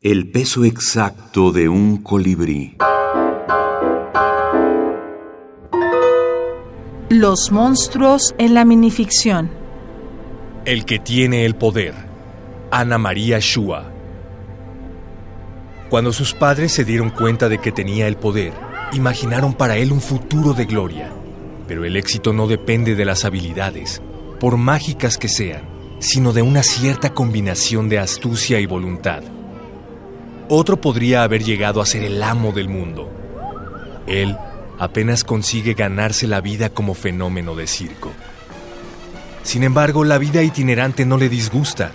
El peso exacto de un colibrí. Los monstruos en la minificción. El que tiene el poder. Ana María Shua. Cuando sus padres se dieron cuenta de que tenía el poder, imaginaron para él un futuro de gloria. Pero el éxito no depende de las habilidades, por mágicas que sean, sino de una cierta combinación de astucia y voluntad. Otro podría haber llegado a ser el amo del mundo. Él apenas consigue ganarse la vida como fenómeno de circo. Sin embargo, la vida itinerante no le disgusta.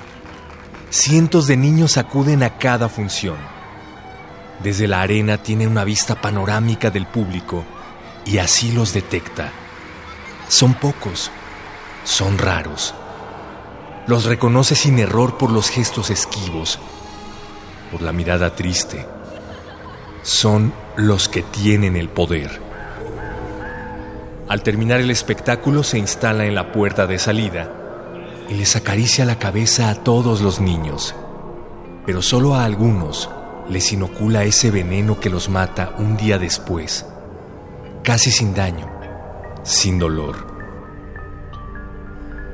Cientos de niños acuden a cada función. Desde la arena tiene una vista panorámica del público y así los detecta. Son pocos, son raros. Los reconoce sin error por los gestos esquivos, por la mirada triste. Son los que tienen el poder. Al terminar el espectáculo se instala en la puerta de salida y les acaricia la cabeza a todos los niños, pero solo a algunos les inocula ese veneno que los mata un día después, casi sin daño, sin dolor.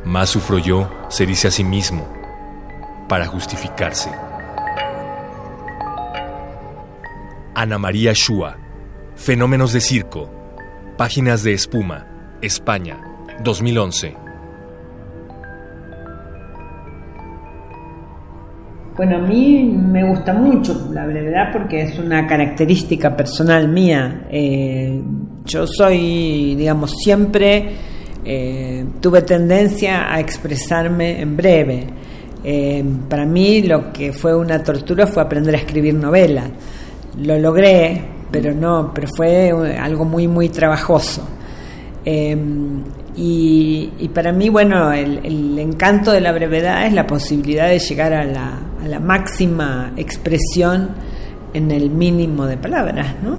Más sufro yo, se dice a sí mismo, para justificarse. Ana María Shua, Fenómenos de Circo, Páginas de Espuma, España, 2011. Bueno, a mí me gusta mucho la brevedad porque es una característica personal mía. Eh, yo soy, digamos, siempre eh, tuve tendencia a expresarme en breve. Eh, para mí lo que fue una tortura fue aprender a escribir novelas. Lo logré, pero no, pero fue algo muy, muy trabajoso. Y, para mí, bueno, el, encanto de la brevedad es la posibilidad de llegar a la, a la máxima expresión en el mínimo de palabras, ¿no?